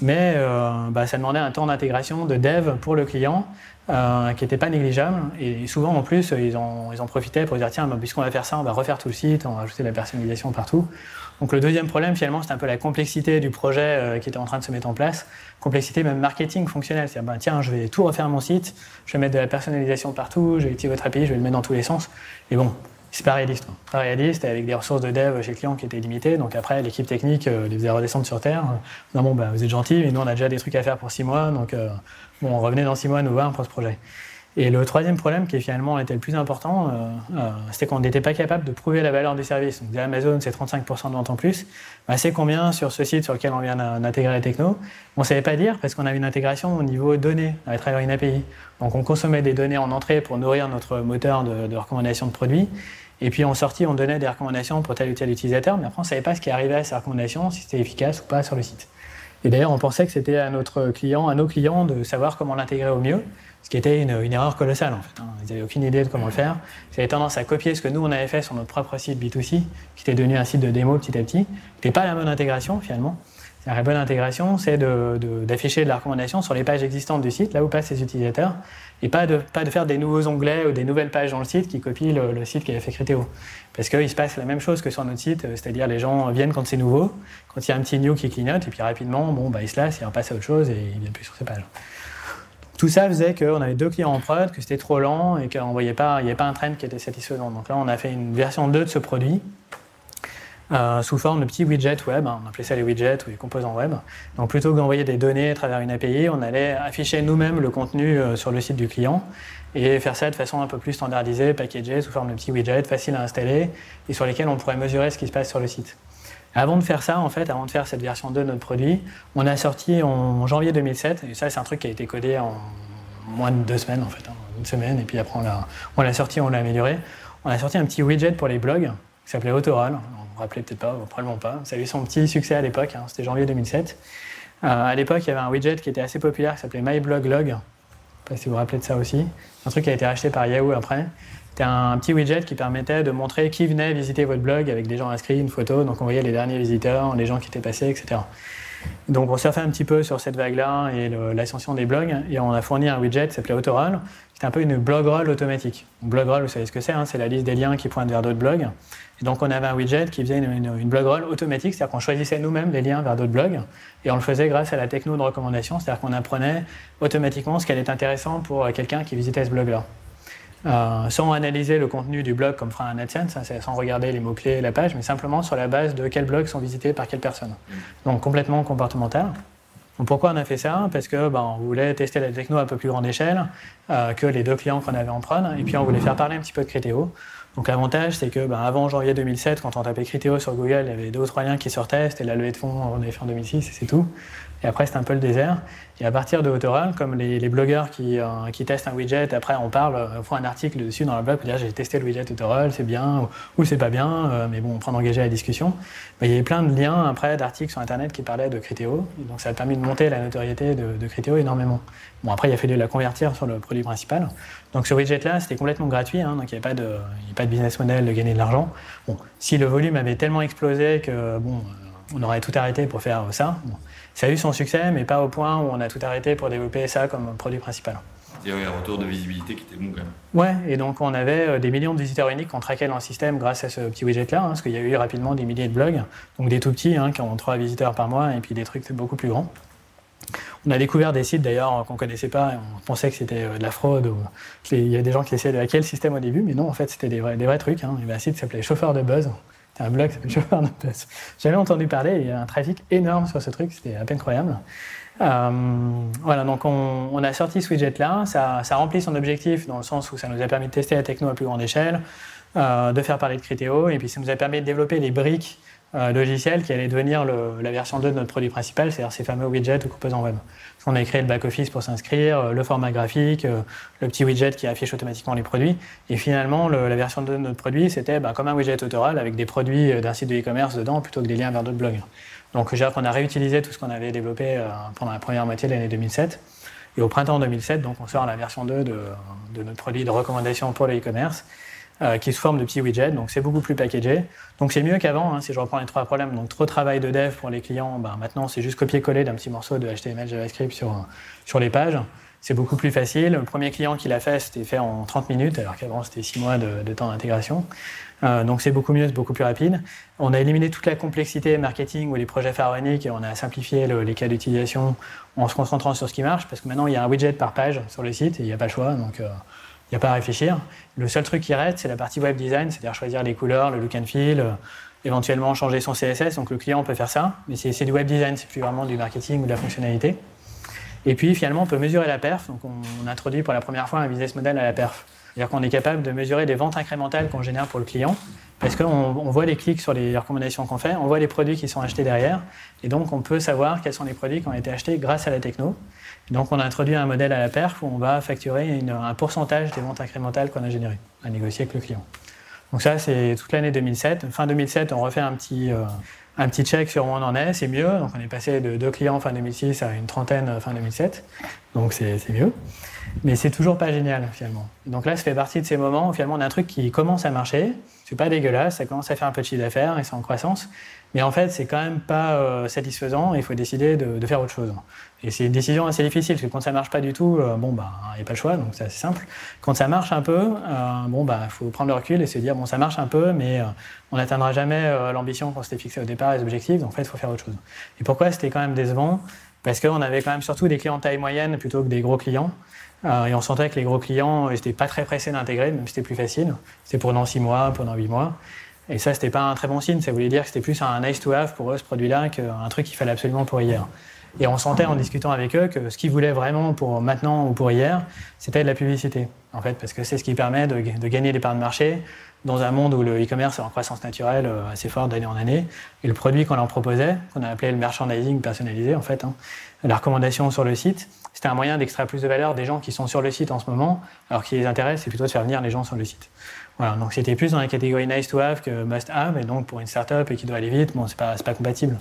Mais euh, bah, ça demandait un temps d'intégration de dev pour le client euh, qui n'était pas négligeable. Et souvent, en plus, ils en, ils profitaient pour dire tiens, bah, puisqu'on va faire ça, on va refaire tout le site, on va ajouter de la personnalisation partout. Donc le deuxième problème, finalement, c'est un peu la complexité du projet euh, qui était en train de se mettre en place. Complexité même marketing fonctionnel. C'est-à-dire, ben, tiens, je vais tout refaire mon site, je vais mettre de la personnalisation partout, je vais utiliser votre API, je vais le mettre dans tous les sens. Et bon, c'est pas réaliste. Hein. Pas réaliste, avec des ressources de dev chez le client qui étaient limitées. Donc après, l'équipe technique euh, les faisait redescendre sur Terre. Non, bon, ben, vous êtes gentil, mais nous, on a déjà des trucs à faire pour six mois. Donc, euh, bon, revenez dans six mois nous voir pour ce projet. Et le troisième problème, qui finalement était le plus important, euh, euh, c'était qu'on n'était pas capable de prouver la valeur du service. Donc, Amazon, c'est 35% de vente en plus. Bah, c'est combien sur ce site sur lequel on vient d'intégrer la techno On ne savait pas dire parce qu'on avait une intégration au niveau données à travers une API. Donc, on consommait des données en entrée pour nourrir notre moteur de, recommandation de produits. Et puis en sortie, on donnait des recommandations pour tel ou tel utilisateur, mais après on ne savait pas ce qui arrivait à ces recommandations, si c'était efficace ou pas sur le site. Et d'ailleurs, on pensait que c'était à notre client, à nos clients, de savoir comment l'intégrer au mieux, ce qui était une, erreur colossale en fait. Hein. Ils n'avaient aucune idée de comment le faire. Ils avaient tendance à copier ce que nous on avait fait sur notre propre site B2C, qui était devenu un site de démo petit à petit. C'était pas la bonne intégration finalement. La bonne intégration, c'est d'afficher de, la recommandation sur les pages existantes du site, là où passent les utilisateurs, et pas de, faire des nouveaux onglets ou des nouvelles pages dans le site qui copient le, site qui avait fait Criteo. Parce qu'il se passe la même chose que sur notre site, c'est-à-dire les gens viennent quand c'est nouveau, quand il y a un petit new qui clignote, et puis rapidement, bon, bah, ils se lassent, ils repassent à autre chose et ils ne viennent plus sur ces pages. Tout ça faisait qu'on avait deux clients en prod, que c'était trop lent et qu'on voyait pas, il n'y avait pas un trend qui était satisfaisant. Donc là, on a fait une version 2 de ce produit euh, sous forme de petits widgets web. On appelait ça les widgets ou les composants web. Donc plutôt que d'envoyer des données à travers une API, on allait afficher nous-mêmes le contenu euh, sur le site du client et faire ça de façon un peu plus standardisée, packagée, sous forme de petits widgets faciles à installer et sur lesquels on pourrait mesurer ce qui se passe sur le site. Avant de faire ça, en fait, avant de faire cette version 2 de notre produit, on a sorti en janvier 2007, et ça c'est un truc qui a été codé en moins de deux semaines en fait, hein, une semaine, et puis après on l'a sorti, on l'a amélioré. On a sorti un petit widget pour les blogs qui s'appelait Autoral vous rappelez peut-être pas, probablement pas. Ça a eu son petit succès à l'époque, hein, c'était janvier 2007. Euh, à l'époque, il y avait un widget qui était assez populaire qui s'appelait MyBlogLog. Je ne sais pas si vous vous rappelez de ça aussi. Un truc qui a été racheté par Yahoo après. C'était un petit widget qui permettait de montrer qui venait visiter votre blog avec des gens inscrits, une photo. Donc on voyait les derniers visiteurs, les gens qui étaient passés, etc. Donc on surfait un petit peu sur cette vague-là et l'ascension des blogs. Et on a fourni un widget qui s'appelait Autoroll. C'était un peu une blogroll automatique. Blogroll, vous savez ce que c'est, hein, c'est la liste des liens qui pointent vers d'autres blogs. Et donc on avait un widget qui faisait une, une, blogroll automatique, c'est-à-dire qu'on choisissait nous-mêmes les liens vers d'autres blogs, et on le faisait grâce à la techno de recommandation, c'est-à-dire qu'on apprenait automatiquement ce qui allait être intéressant pour quelqu'un qui visitait ce blog-là. Euh, sans analyser le contenu du blog comme fera un AdSense, hein, sans regarder les mots-clés et la page, mais simplement sur la base de quels blogs sont visités par quelle personne. Donc complètement comportemental. pourquoi on a fait ça? Parce que ben, on voulait tester la techno à un peu plus grande échelle euh, que les deux clients qu'on avait en prod, et puis on voulait faire parler un petit peu de Criteo. Donc l'avantage, c'est que ben, avant janvier 2007, quand on tapait Criteo sur Google, il y avait deux ou trois liens qui sortaient, c'était la levée de fonds, on avait fait en 2006 et c'est tout. Et après, c'était un peu le désert. Et à partir de Autoral, comme les, blogueurs qui, euh, qui, testent un widget, après on parle, on fait un article dessus dans le blog pour dire j'ai testé le widget Autoral, c'est bien ou, c'est pas bien, euh, mais bon, on prend d'engager la discussion. il y avait plein de liens après d'articles sur Internet qui parlaient de Criteo. donc ça a permis de monter la notoriété de, de Criteo énormément. Bon, après, il a fallu la convertir sur le produit principal. Donc ce widget-là, c'était complètement gratuit, hein, donc il n'y avait de, pas de business model de gagner de l'argent. Bon, si le volume avait tellement explosé que bon, on aurait tout arrêté pour faire ça. Ça a eu son succès, mais pas au point où on a tout arrêté pour développer ça comme produit principal. Il y avait un retour de visibilité qui était bon quand même. Ouais, et donc on avait euh, des millions de visiteurs uniques qu'on traquait dans le système grâce à ce petit widget-là, hein, parce qu'il y a eu rapidement des milliers de blogs, donc des tout petits hein, qui ont 3 visiteurs par mois, et puis des trucs beaucoup plus grands. On a découvert des sites d'ailleurs qu'on ne connaissait pas, on pensait que c'était euh, de la fraude, ou il y a des gens qui essayaient de hacker le système au début, mais non, en fait c'était des vrais, des vrais trucs. Hein. Il y avait un site qui s'appelait Chauffeur de Buzz, un blog qui s'appelle Chauffeur de Buzz. J'avais entendu parler, il y a un trafic énorme sur ce truc, c'était à peine croyable. Euh, voilà, donc on, a sorti ce widget-là, ça, ça, remplit son objectif dans le sens où ça nous a permis de tester la techno à plus grande échelle, euh, de faire parler de Criteo, et puis ça nous a permis de développer les briques euh, logicielles qui allaient devenir la version 2 de notre produit principal, c'est-à-dire ces fameux widgets ou composants web. On a créé le back-office pour s'inscrire, le format graphique, le petit widget qui affiche automatiquement les produits. Et finalement, la version 2 de notre produit, c'était bah, comme un widget autoral avec des produits d'un site de e-commerce dedans plutôt que des liens vers d'autres blogs. Donc on a réutilisé tout ce qu'on avait développé euh, pendant la première moitié de l'année 2007. Et au printemps 2007, donc on sort la version 2 de, notre produit de recommandation pour le e-commerce, euh, qui se forme de petits widgets, donc c'est beaucoup plus packagé. Donc c'est mieux qu'avant, hein, si je reprends les trois problèmes. Donc trop de travail de dev pour les clients, ben, maintenant c'est juste copier-coller d'un petit morceau de HTML, JavaScript sur, sur les pages. C'est beaucoup plus facile. Le premier client qui l'a fait, c'était fait en 30 minutes, alors qu'avant c'était 6 mois de, de temps d'intégration. Euh, donc c'est beaucoup mieux, c'est beaucoup plus rapide. On a éliminé toute la complexité marketing ou les projets pharaoniques et on a simplifié les cas d'utilisation en se concentrant sur ce qui marche parce que maintenant il y a un widget par page sur le site et il n'y a pas le choix. Donc euh, il n'y a pas à réfléchir. Le seul truc qui reste, c'est la partie web design, c'est-à-dire choisir les couleurs, le look and feel, euh, éventuellement changer son CSS. Donc le client peut faire ça, mais c'est du web design, c'est plus vraiment du marketing ou de la fonctionnalité. Et puis finalement, on peut mesurer la perf. Donc on introduit pour la première fois un business model à la perf. C'est-à-dire qu'on est capable de mesurer des ventes incrémentales qu'on génère pour le client, parce qu'on voit les clics sur les recommandations qu'on fait, on voit les produits qui sont achetés derrière, et donc on peut savoir quels sont les produits qui ont été achetés grâce à la techno. Donc on a introduit un modèle à la perf où on va facturer un pourcentage des ventes incrémentales qu'on a générées, à négocier avec le client. Donc ça, c'est toute l'année 2007. Fin 2007, on refait un petit, un petit check sur où on en est, c'est mieux. Donc on est passé de deux clients fin 2006 à une trentaine fin 2007. Donc c'est mieux. Mais c'est toujours pas génial finalement. Donc là, ça fait partie de ces moments où finalement on a un truc qui commence à marcher. C'est pas dégueulasse, ça commence à faire un peu de chiffre d'affaires et c'est en croissance. Mais en fait, c'est quand même pas euh, satisfaisant. Il faut décider de, faire autre chose. Et c'est une décision assez difficile parce que quand ça marche pas du tout, euh, bon bah il n'y a pas le choix, donc c'est assez simple. Quand ça marche un peu, euh, bon bah faut prendre le recul et se dire bon ça marche un peu, mais on n'atteindra jamais l'ambition qu'on s'était fixé au départ, les objectifs. Donc en fait, il faut faire autre chose. Et pourquoi c'était quand même décevant? Parce qu'on avait quand même surtout des clients taille moyenne plutôt que des gros clients. et on sentait que les gros clients n'étaient pas très pressés d'intégrer, même si c'était plus facile. C'était dans 6 mois, pendant 8 mois. Et ça, c'était pas un très bon signe. Ça voulait dire que c'était plus un nice to have pour eux, ce produit-là, qu'un truc qu'il fallait absolument pour hier. Et on sentait en discutant avec eux que ce qu'ils voulaient vraiment pour maintenant ou pour hier, c'était de la publicité. En fait, parce que c'est ce qui permet de, gagner des parts de marché dans un monde où le e-commerce est en croissance naturelle euh, assez forte d'année en année. Et le produit qu'on leur proposait, qu'on a appelé le merchandising personnalisé, en fait, hein, la recommandation sur le site, c'était un moyen d'extraire plus de valeur des gens qui sont sur le site en ce moment, alors qui les intéresse, c'est plutôt de faire venir les gens sur le site. Voilà, donc c'était plus dans la catégorie nice to have que must have, et donc pour une startup et qui doit aller vite, bon, c'est pas, pas compatible.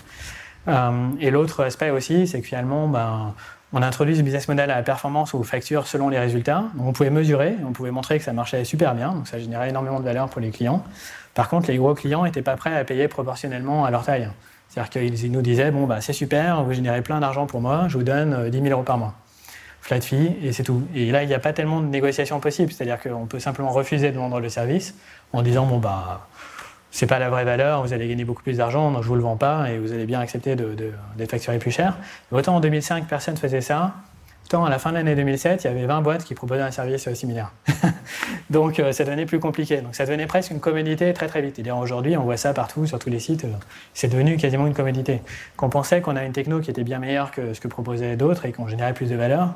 Euh, et l'autre aspect aussi, c'est que finalement, ben, on a introduit ce business model à la performance ou facture selon les résultats. Donc on pouvait mesurer, on pouvait montrer que ça marchait super bien, donc ça générait énormément de valeur pour les clients. Par contre, les gros clients n'étaient pas prêts à payer proportionnellement à leur taille. C'est-à-dire qu'ils nous disaient, bon, bah, c'est super, vous générez plein d'argent pour moi, je vous donne 10 euh, 000 euros par mois flat fee et c'est tout. Et là, il n'y a pas tellement de négociations possibles. C'est-à-dire qu'on peut simplement refuser de vendre le service en disant bon bah c'est pas la vraie valeur, vous allez gagner beaucoup plus d'argent, donc je vous le vends pas et vous allez bien accepter d'être facturé plus cher. autant en 2005, personne faisait ça. Autant à la fin de l'année 2007, il y avait 20 boîtes qui proposaient un service similaire. donc euh, ça devenait plus compliqué. Donc ça devenait presque une commodité très très vite. Et aujourd'hui, on voit ça partout, sur tous les sites. C'est devenu quasiment une commodité. Qu'on pensait qu'on a une techno qui était bien meilleure que ce que proposaient d'autres et qu'on générait plus de valeur,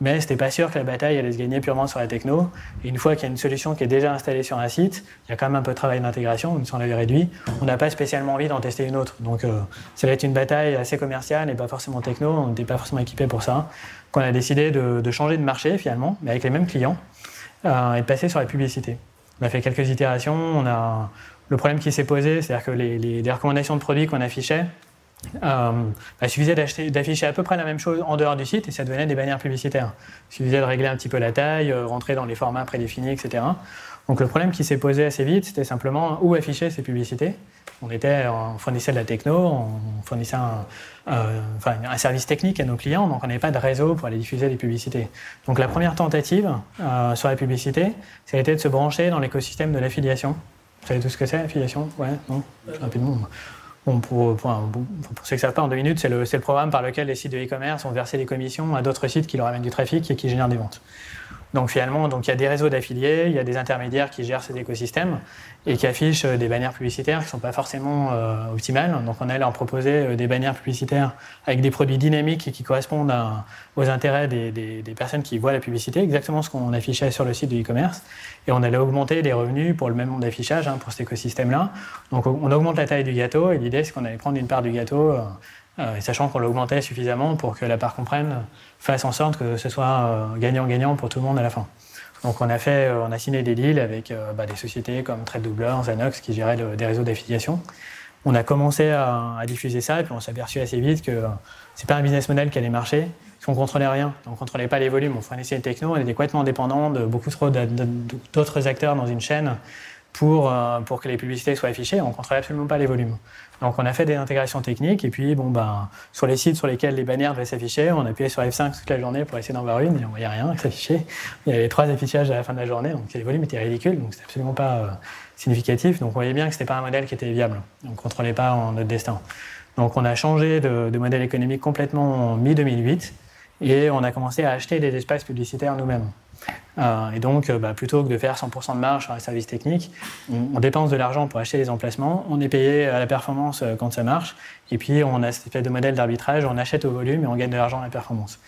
mais c'était pas sûr que la bataille allait se gagner purement sur la techno. Et une fois qu'il y a une solution qui est déjà installée sur un site, il y a quand même un peu de travail d'intégration, même si on l'avait réduit, on n'a pas spécialement envie d'en tester une autre. Donc euh, ça va être une bataille assez commerciale et pas forcément techno, on n'était pas forcément équipé pour ça. Qu'on a décidé de, changer de marché finalement, mais avec les mêmes clients, euh, et de passer sur la publicité. On a fait quelques itérations, on a... le problème qui s'est posé, c'est-à-dire que les, les recommandations de produits qu'on affichait, euh, bah, il suffisait d'afficher à peu près la même chose en dehors du site et ça devenait des bannières publicitaires. Il suffisait de régler un petit peu la taille, euh, rentrer dans les formats prédéfinis, etc. Donc le problème qui s'est posé assez vite, c'était simplement où afficher ces publicités. On, était, on fournissait de la techno, on fournissait un, euh, service technique à nos clients, donc on n'avait pas de réseau pour aller diffuser les publicités. Donc la première tentative sur la publicité, ça a été de se brancher dans l'écosystème de l'affiliation. Vous savez tout ce que c'est, l'affiliation? Ouais, non Pour, pour, pour, ceux pas, en deux minutes, c'est le, le, programme par lequel les sites de e-commerce ont versé des commissions à d'autres sites qui leur amènent du trafic et qui génèrent des ventes. Donc finalement, donc il y a des réseaux d'affiliés, il y a des intermédiaires qui gèrent ces écosystèmes et qui affichent euh, des bannières publicitaires qui ne sont pas forcément euh, optimales. Donc on a leur proposer euh, des bannières publicitaires avec des produits dynamiques et qui correspondent aux intérêts des, personnes qui voient la publicité, exactement ce qu'on affichait sur le site de e-commerce. Et on allait augmenter les revenus pour le même nombre d'affichage hein, pour cet écosystème-là. Donc on augmente la taille du gâteau et l'idée c'est qu'on allait prendre une part du gâteau sachant qu'on l'augmentait suffisamment pour que la part qu'on prenne fasse en sorte que ce soit euh, gagnant-gagnant pour tout le monde à la fin. Donc on a, fait, euh, on a signé des deals avec bah, des sociétés comme TradeDoubler, Zanox qui géraient des réseaux d'affiliation. On a commencé à, diffuser ça et puis on s'est aperçu assez vite que c'est pas un business model qui allait marcher, parce qu'on contrôlait rien. On contrôlait pas les volumes, on fournissait les techno, on était complètement dépendant de beaucoup trop d'autres acteurs dans une chaîne pour, pour que les publicités soient affichées. On contrôlait absolument pas les volumes. Donc on a fait des intégrations techniques et puis bon ben sur les sites sur lesquels les bannières devaient s'afficher, on appuyait sur F5 toute la journée pour essayer d'en voir une et on voyait rien qui s'affichait. Il y avait trois affichages à la fin de la journée, donc les volumes étaient ridicules, donc c'était absolument pas euh, significatif. Donc on voyait bien que c'était pas un modèle qui était viable. On ne contrôlait pas notre destin. Donc on a changé de, de modèle économique complètement en mi 2008 et on a commencé à acheter des espaces publicitaires nous-mêmes. Euh, et donc, euh, bah, plutôt que de faire 100% de marge sur les services techniques, on, dépense de l'argent pour acheter les emplacements, on est payé à la performance euh, quand ça marche, et puis on a cette espèce de modèle d'arbitrage, on achète au volume et on gagne de l'argent à la performance.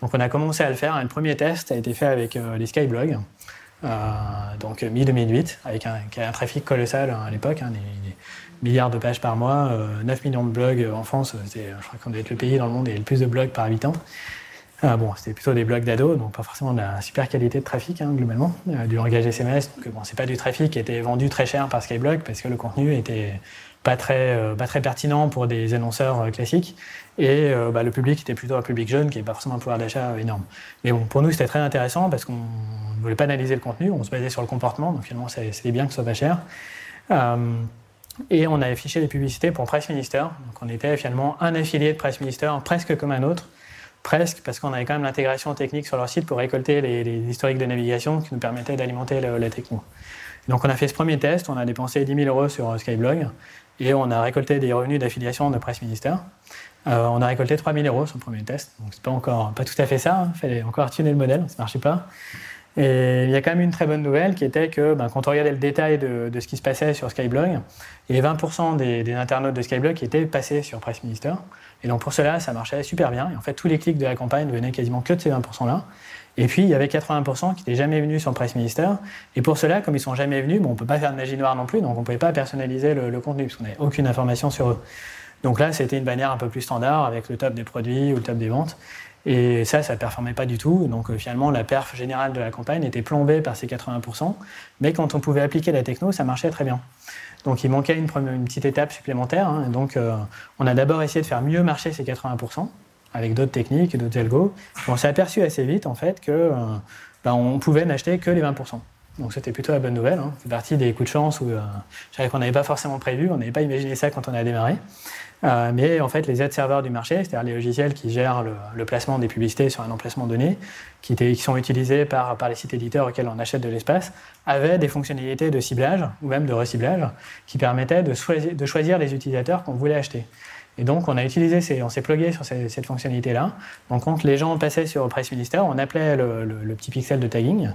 Donc on a commencé à le faire. Un premier test a été fait avec les Skyblogs, donc mi-2008, avec un, un, trafic colossal hein, à l'époque, hein, des, milliards de pages par mois, 9 millions de blogs en France, je crois qu'on doit être le pays dans le monde et le plus de blogs par habitant. Bon, c'était plutôt des blogs d'ados, donc pas forcément de la super qualité de trafic hein, globalement, du langage SMS. Donc bon, c'est pas du trafic qui était vendu très cher par Skyblog parce que le contenu était pas très, pas très pertinent pour des annonceurs classiques. Et bah, le public était plutôt un public jeune qui n'avait pas forcément un pouvoir d'achat énorme. Mais bon, pour nous, c'était très intéressant parce qu'on ne voulait pas analyser le contenu, on se basait sur le comportement, donc finalement, c'était bien que ce soit pas cher. Et on a affiché des publicités pour Price Minister. Donc on était finalement un affilié de Price Minister, presque comme un autre. Presque, parce qu'on avait quand même l'intégration technique sur leur site pour récolter les, historiques de navigation qui nous permettaient d'alimenter la techno. Donc on a fait ce premier test, on a dépensé 10 000 euros sur Skyblog et on a récolté des revenus d'affiliation de Price Minister. Euh, on a récolté 3 000 euros sur le premier test, donc c'est pas encore pas tout à fait ça, il hein. fallait encore tuner le modèle, ça marchait pas. Et il y a quand même une très bonne nouvelle qui était que ben, quand on regardait le détail de, ce qui se passait sur Skyblog, il y avait 20% des, internautes de Skyblog qui étaient passés sur Price Minister. Et donc pour cela, ça marchait super bien. Et en fait, tous les clics de la campagne venaient quasiment que de ces 20%-là. Et puis, il y avait 80% qui n'étaient jamais venus sur Price Minister. Et pour cela, comme ils sont jamais venus, bon, on ne peut pas faire de magie noire non plus, donc on ne pouvait pas personnaliser le, le contenu, parce qu'on n'avait aucune information sur eux. Donc là, c'était une bannière un peu plus standard, avec le top des produits ou le top des ventes. Et ça, ça ne performait pas du tout. Donc euh, finalement, la perf générale de la campagne était plombée par ces 80%. Mais quand on pouvait appliquer la techno, ça marchait très bien. Donc il manquait une, petite étape supplémentaire. Hein. donc euh, on a d'abord essayé de faire mieux marcher ces 80% avec d'autres techniques d'autres algos. on s'est aperçu assez vite en fait que euh, ben, on pouvait n'acheter que les 20%. Donc c'était plutôt la bonne nouvelle. Hein. C'est parti des coups de chance où euh, qu'on n'avait pas forcément prévu, on n'avait pas imaginé ça quand on a démarré. Euh, mais en fait, les ad serveurs du marché, c'est-à-dire les logiciels qui gèrent le, placement des publicités sur un emplacement donné, qui, qui sont utilisés par, par, les sites éditeurs auxquels on achète de l'espace, avaient des fonctionnalités de ciblage ou même de reciblage qui permettaient de de choisir les utilisateurs qu'on voulait acheter. Et donc, on a utilisé, on s'est plugué sur cette fonctionnalité-là. Donc, quand les gens passaient sur Price Minister, on appelait le, petit pixel de tagging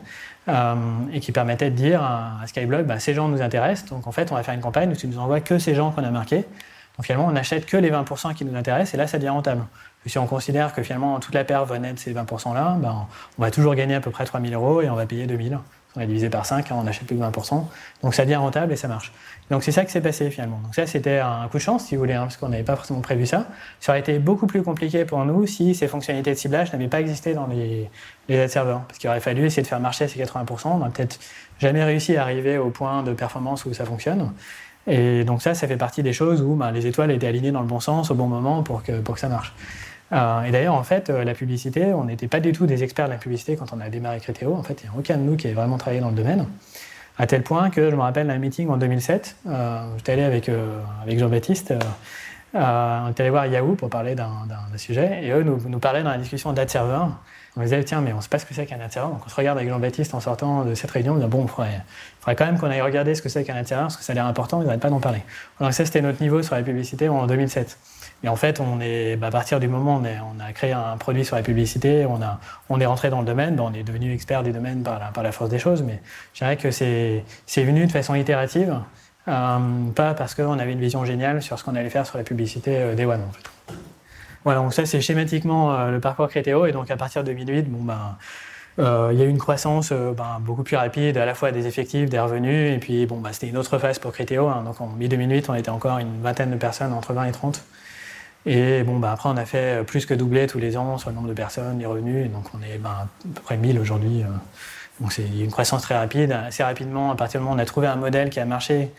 euh, et qui permettait de dire à, Skyblog, bah, ces gens nous intéressent. Donc, en fait, on va faire une campagne où tu nous envoies que ces gens qu'on a marqués. Donc finalement, on n'achète que les 20% qui nous intéressent et là, ça devient rentable. si on considère que finalement toute la paire venait de ces 20%-là, ben, on va toujours gagner à peu près 3000 euros et on va payer 2000. On a divisé par 5, hein, on n'achète plus que 20%. Donc ça devient rentable et ça marche. Donc c'est ça qui s'est passé finalement. Donc ça, c'était un coup de chance, si vous voulez, hein, parce qu'on n'avait pas forcément prévu ça. Ça aurait été beaucoup plus compliqué pour nous si ces fonctionnalités de ciblage n'avaient pas existé dans les, les ad serveurs. Parce qu'il aurait fallu essayer de faire marcher ces 80%. On n'a peut-être jamais réussi à arriver au point de performance où ça fonctionne. Et donc ça, ça fait partie des choses où ben, les étoiles étaient alignées dans le bon sens au bon moment pour que, pour que ça marche. Euh, et d'ailleurs, en fait, euh, la publicité, on n'était pas du tout des experts de la publicité quand on a démarré Criteo. En fait, il n'y a aucun de nous qui ait vraiment travaillé dans le domaine. À tel point que je me rappelle d'un meeting en 2007, euh, j'étais allé avec, avec Jean-Baptiste, on était allé voir Yahoo pour parler d'un sujet, et eux nous, parlaient dans la discussion d'ad server on disait, tiens, mais on ne sait pas ce que c'est qu'un server. Donc on se regarde avec Jean-Baptiste en sortant de cette réunion, on dit, bon, il faudrait, quand même qu'on aille regarder ce que c'est qu'un server, parce que ça a l'air important, ils n'arrêtent pas d'en parler. Donc ça, c'était notre niveau sur la publicité en 2007. Et en fait, on est, bah, à partir du moment où on, a créé un produit sur la publicité, on, est rentré dans le domaine, on est devenu expert du domaine par la, force des choses, mais je dirais que c'est venu de façon itérative, euh, pas parce qu'on avait une vision géniale sur ce qu'on allait faire sur la publicité euh, Day One. Voilà, donc ça c'est schématiquement euh, le parcours Crétéo. Et donc à partir de 2008, bon, ben, il y a eu une croissance ben, beaucoup plus rapide, à la fois des effectifs, des revenus. Et puis ben, c'était une autre phase pour Crétéo. Hein. donc en mi-2008, on était encore une vingtaine de personnes, entre 20 et 30. Et bon, ben, après, on a fait plus que doubler tous les ans sur le nombre de personnes, les revenus. Donc on est ben, à peu près 1000 aujourd'hui. donc c'est une croissance très rapide. Assez rapidement, à partir du moment où on a trouvé un modèle qui a marché,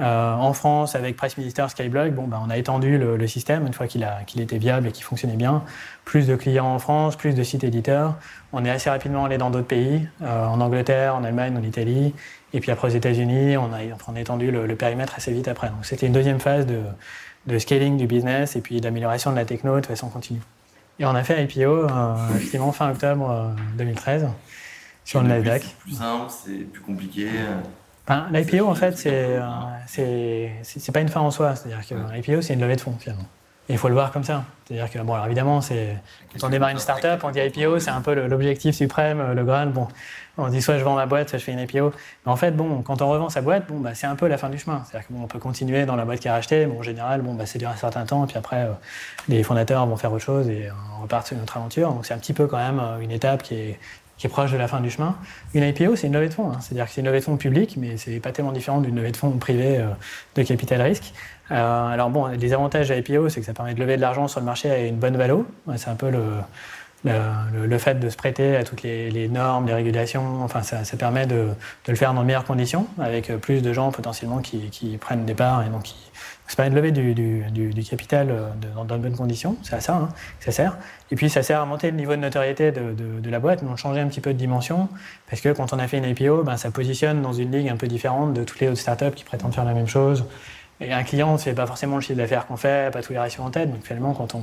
euh, en France, avec Price Minister, Skyblog, bon, ben, on a étendu le, système une fois qu'il était viable et qu'il fonctionnait bien. Plus de clients en France, plus de sites éditeurs. On est assez rapidement allé dans d'autres pays, euh, en Angleterre, en Allemagne, en Italie. Et puis après aux États-Unis, on a, on a étendu le, périmètre assez vite après. Donc c'était une deuxième phase de, scaling du business et puis d'amélioration de la techno de façon continue. Et on a fait IPO euh, effectivement fin octobre 2013 sur le Nasdaq. C'est plus simple, c'est plus compliqué. L'IPO, en fait, euh, c'est pas une fin en soi. C'est-à-dire que l'IPO, c'est une levée de fonds, finalement. Et il faut le voir comme ça. C'est-à-dire que, bon, alors évidemment, quand on démarre une startup, on dit IPO, c'est un peu l'objectif suprême, le Graal. Bon, on dit soit je vends ma boîte, soit je fais une IPO. Mais en fait, bon, quand on revend sa boîte, bon, bah, c'est un peu la fin du chemin. C'est-à-dire qu'on peut continuer dans la boîte qui a racheté. Bon, en général, bon, bah, c'est duré un certain temps. Et puis après, euh, les fondateurs vont faire autre chose et on repart sur notre aventure. Donc c'est un petit peu quand même euh, une étape qui est, proche de la fin du chemin. Une IPO, c'est une levée de fonds. Hein. C'est-à-dire que c'est une levée de fonds publique, mais c'est pas tellement différent d'une levée de fonds privée euh, de capital risque. Euh, alors bon, les avantages de l'IPO, c'est que ça permet de lever de l'argent sur le marché à une bonne valeur. C'est un peu le, le, fait de se prêter à toutes les, normes, les régulations, enfin, ça, permet de, le faire dans de meilleures conditions, avec plus de gens potentiellement qui, prennent des parts et donc qui, ça permet de lever du, capital euh, dans, de bonnes conditions, c'est à ça hein, que ça sert. Et puis ça sert à monter le niveau de notoriété de, la boîte, donc changer un petit peu de dimension, parce que quand on a fait une IPO, ben, ça positionne dans une ligue un peu différente de toutes les autres startups qui prétendent faire la même chose. Et un client, c'est pas forcément le chiffre d'affaires qu'on fait, pas tous les ratios en tête. Donc finalement, quand on,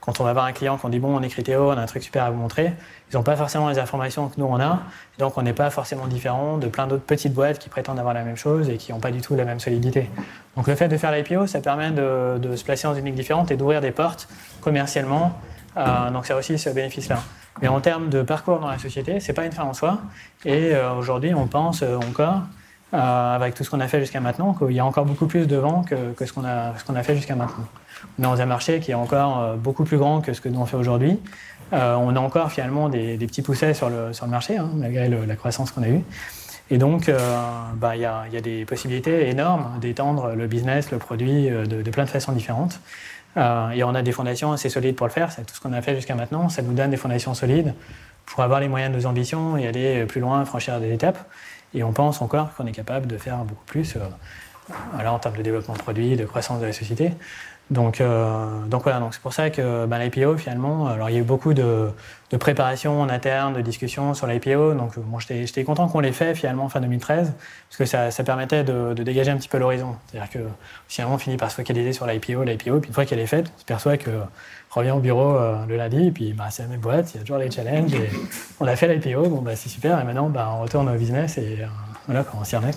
quand on va voir un client qu'on dit bon, on est Critéo, on a un truc super à vous montrer, ils n'ont pas forcément les informations que nous on a. Donc on n'est pas forcément différent de plein d'autres petites boîtes qui prétendent avoir la même chose et qui n'ont pas du tout la même solidité. Donc le fait de faire l'IPO, ça permet de, se placer dans une ligue différente et d'ouvrir des portes commercialement. Euh, donc ça aussi ce bénéfice-là. Mais en termes de parcours dans la société, c'est pas une fin en soi. Et euh, aujourd'hui, on pense euh, encore euh, avec tout ce qu'on a fait jusqu'à maintenant, qu'il y a encore beaucoup plus de vent que, ce qu'on a, a, fait jusqu'à maintenant. On est dans un marché qui est encore euh, beaucoup plus grand que ce que nous on fait aujourd'hui. Euh, on a encore finalement des, petits poussets sur le, sur le marché, hein, malgré la croissance qu'on a eue. Et donc, bah, il y, a, y, a des possibilités énormes d'étendre le business, le produit de, plein de façons différentes. et on a des fondations assez solides pour le faire. Tout ce qu'on a fait jusqu'à maintenant. Ça nous donne des fondations solides pour avoir les moyens de nos ambitions et aller plus loin, franchir des étapes. Et on pense encore qu'on est capable de faire beaucoup plus euh, en termes de développement de produits, de croissance de la société. Donc, euh, donc voilà, donc c'est pour ça que ben, l'IPO finalement, alors il y a eu beaucoup de, préparation en interne, de discussions sur l'IPO. Donc bon, j'étais content qu'on l'ait fait finalement fin 2013 parce que ça, ça permettait de, dégager un petit peu l'horizon. C'est-à-dire que finalement on finit par se focaliser sur l'IPO, l'IPO, puis une fois qu'elle est faite, on se perçoit que revient au bureau euh, le lundi, et puis bah, c'est la même boîte, il y a toujours les challenges. On a fait l'IPO, bon bah c'est super, et maintenant bah, on retourne au business et euh, voilà, on s'y remet.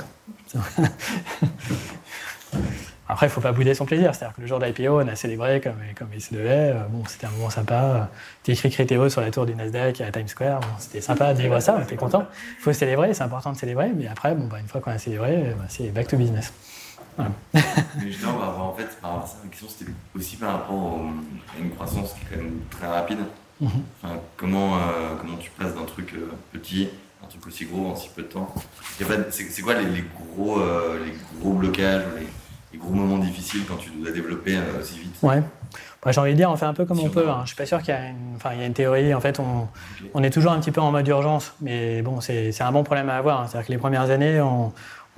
Après, il ne faut pas bouder son plaisir. C'est-à-dire que le jour d'IPO, on a célébré comme, comme il se devait. Euh, bon, c'était un moment sympa. T'es écrit Critéo sur la tour du Nasdaq à Times Square. Bon, c'était sympa de vivre ça, on était content. Il faut célébrer, c'est important de célébrer. Mais après, bon, bah, une fois qu'on a célébré, bah, c'est back to business. Voilà. mais bah, en fait, par rapport à ça, la question, c'était aussi par rapport à une croissance qui est quand même très rapide. Mhm. enfin, comment, euh, comment tu passes d'un truc euh, petit un truc aussi gros en si peu de temps? C'est quoi les, les gros, les gros blocages les gros moments difficiles quand tu dois développer euh, aussi vite? Ouais. Bah, j'ai envie de dire, on fait un peu comme on peut. Hein. Je suis pas sûr qu'il y, a une, enfin, il y a une théorie. En fait, on, on, est toujours un petit peu en mode urgence. Mais bon, c'est un bon problème à avoir. Hein. C'est-à-dire que les premières années, on,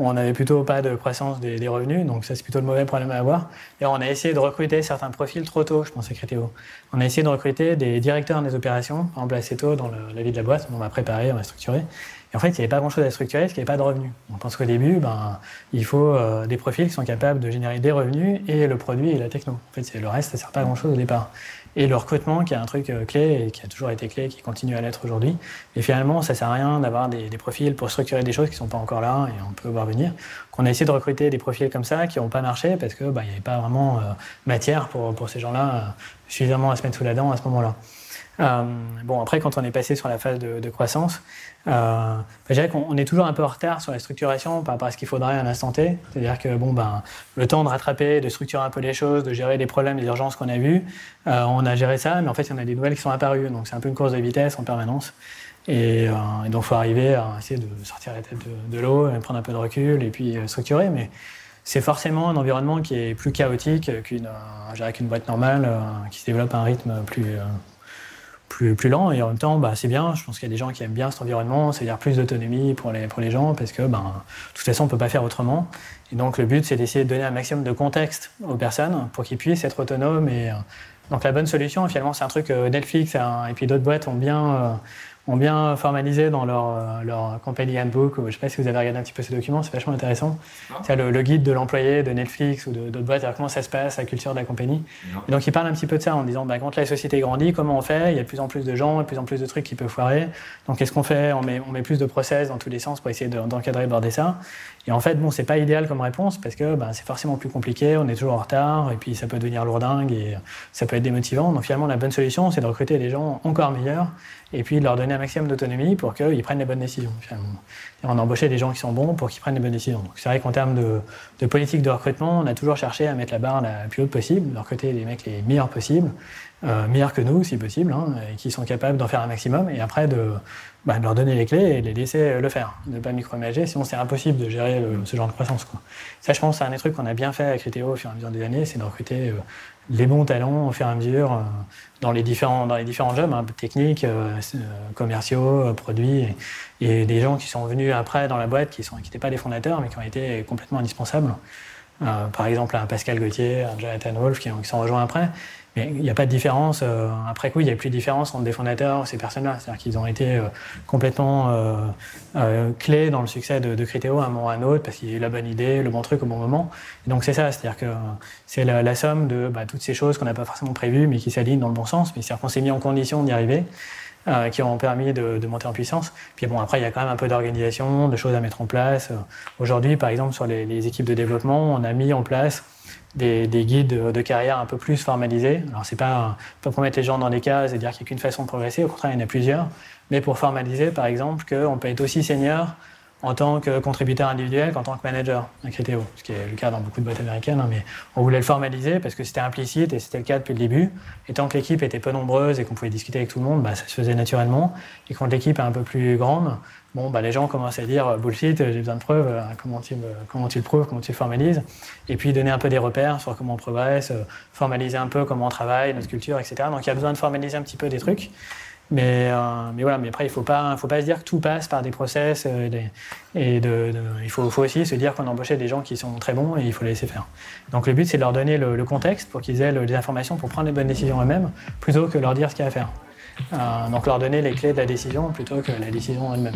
on n'avait plutôt pas de croissance des, revenus, donc ça c'est plutôt le mauvais problème à avoir. Et on a essayé de recruter certains profils trop tôt, je pense, à Critéo. On a essayé de recruter des directeurs des opérations, par exemple assez tôt dans la vie de la boîte, on va préparer, on va structurer. Et en fait, il n'y avait pas grand-chose à structurer parce qu'il n'y avait pas de revenus. On pense qu'au début, ben, il faut euh, des profils qui sont capables de générer des revenus et le produit et la techno. En fait, le reste, ça ne sert pas grand-chose au départ. Et le recrutement, qui est un truc euh, clé et qui a toujours été clé, qui continue à l'être aujourd'hui. Et finalement, ça sert à rien d'avoir des, profils pour structurer des choses qui sont pas encore là et on peut voir venir. Qu'on a essayé de recruter des profils comme ça qui n'ont pas marché parce qu'il ben, n'y avait pas vraiment euh, matière pour, pour ces gens-là suffisamment à se mettre sous la dent à ce moment-là. Euh, bon, après, quand on est passé sur la phase de, croissance, euh, je dirais qu'on est toujours un peu en retard sur la structuration par rapport à ce qu'il faudrait à l'instant T. C'est-à-dire que bon, ben, le temps de rattraper, de structurer un peu les choses, de gérer les problèmes, les urgences qu'on a vues, euh, on a géré ça, mais en fait, il y en a des nouvelles qui sont apparues. Donc, c'est un peu une course de vitesse en permanence. Et, euh, donc, il faut arriver à essayer de sortir la tête de, l'eau, prendre un peu de recul et puis structurer. Mais c'est forcément un environnement qui est plus chaotique qu'une qu'une boîte normale qui se développe à un rythme plus, plus, plus lent. Et en même temps bah, c'est bien. Je pense qu'il y a des gens qui aiment bien cet environnement c'est-à-dire plus d'autonomie pour les, pour les gens parce que ben, de toute façon on ne peut pas faire autrement. Et donc le but c'est d'essayer de donner un maximum de contexte aux personnes pour qu'ils puissent être autonomes. Et euh, donc la bonne solution finalement c'est un truc que Netflix et puis d'autres boîtes ont bien euh, ont bien formalisé dans leur, euh, leur company handbook. je ne sais pas si vous avez regardé un petit peu ces documents, c'est vachement intéressant. C'est le, guide de l'employé de Netflix ou d'autres boîtes, comment ça se passe, la culture de la compagnie. Et donc ils parlent un petit peu de ça en disant bah, quand la société grandit, comment on fait? Il y a de plus en plus de gens, de plus en plus de trucs qui peuvent foirer. Donc qu'est-ce qu'on fait? On met, on met plus de process dans tous les sens pour essayer d'encadrer, border ça. Et en fait, bon, c'est pas idéal comme réponse parce que bah, c'est forcément plus compliqué, on est toujours en retard et puis ça peut devenir lourdingue et ça peut être démotivant. Donc finalement, la bonne solution, c'est de recruter des gens encore meilleurs et puis de leur donner un maximum d'autonomie pour qu'ils prennent les bonnes décisions. on a embauché des gens qui sont bons pour qu'ils prennent les bonnes décisions. c'est vrai qu'en termes de, politique de recrutement, on a toujours cherché à mettre la barre la plus haute possible, de recruter les mecs les meilleurs possibles, euh, meilleurs que nous si possible, hein, et qui sont capables d'en faire un maximum, et après de, bah, leur donner les clés et les laisser le faire, ne pas micromanager, sinon c'est impossible de gérer ce genre de croissance. Ça, je pense, c'est un des trucs qu'on a bien fait avec Critéo au fur et à mesure des années, c'est de recruter euh, les bons talents au fur et à mesure dans les différents, dans jobs, hein, techniques, commerciaux, produits, et, des gens qui sont venus après dans la boîte, qui n'étaient pas des fondateurs, mais qui ont été complètement indispensables. par exemple, un Pascal Gauthier, un Jonathan Wolf, qui, qui sont rejoints après. Mais il n'y a pas de différence. Euh, après coup, il n'y a plus de différence entre des fondateurs et ces personnes-là. C'est-à-dire qu'ils ont été euh, complètement euh, clés dans le succès de, de à un moment ou à un autre parce qu'il y a eu la bonne idée, le bon truc au bon moment. Et donc c'est ça, c'est-à-dire que c'est la, somme de bah, toutes ces choses qu'on n'a pas forcément prévues mais qui s'alignent dans le bon sens. Mais c'est-à-dire qu'on s'est mis en condition d'y arriver. qui ont permis de, de, monter en puissance. Puis bon, après, il y a quand même un peu d'organisation, de choses à mettre en place. Aujourd'hui, par exemple, sur les, équipes de développement, on a mis en place des, guides de, carrière un peu plus formalisés. Alors, c'est pas, pas pour mettre les gens dans des cases et dire qu'il n'y a qu'une façon de progresser, au contraire, il y en a plusieurs, mais pour formaliser, par exemple, qu'on peut être aussi senior en tant que contributeur individuel qu'en tant que manager à Criteo, ce qui est le cas dans beaucoup de boîtes américaines, hein, mais on voulait le formaliser parce que c'était implicite et c'était le cas depuis le début. Et tant que l'équipe était peu nombreuse et qu'on pouvait discuter avec tout le monde, bah, ça se faisait naturellement. Et quand l'équipe est un peu plus grande, bon, bah, les gens commencent à dire bullshit, j'ai besoin de preuves, euh, comment tu, comment tu le prouves, comment tu le formalises, et puis donner un peu des repères sur comment on progresse, euh, formaliser un peu comment on travaille, notre culture, etc. Donc il y a besoin de formaliser un petit peu des trucs. Mais, euh, mais voilà, mais après, il ne faut pas, faut pas se dire que tout passe par des process. et de, il faut, faut, aussi se dire qu'on a embauché des gens qui sont très bons et il faut les laisser faire. Donc le but, c'est de leur donner le, le contexte pour qu'ils aient les informations pour prendre les bonnes décisions eux-mêmes, plutôt que leur dire ce qu'il y a à faire. Euh, donc leur donner les clés de la décision plutôt que la décision elle-même.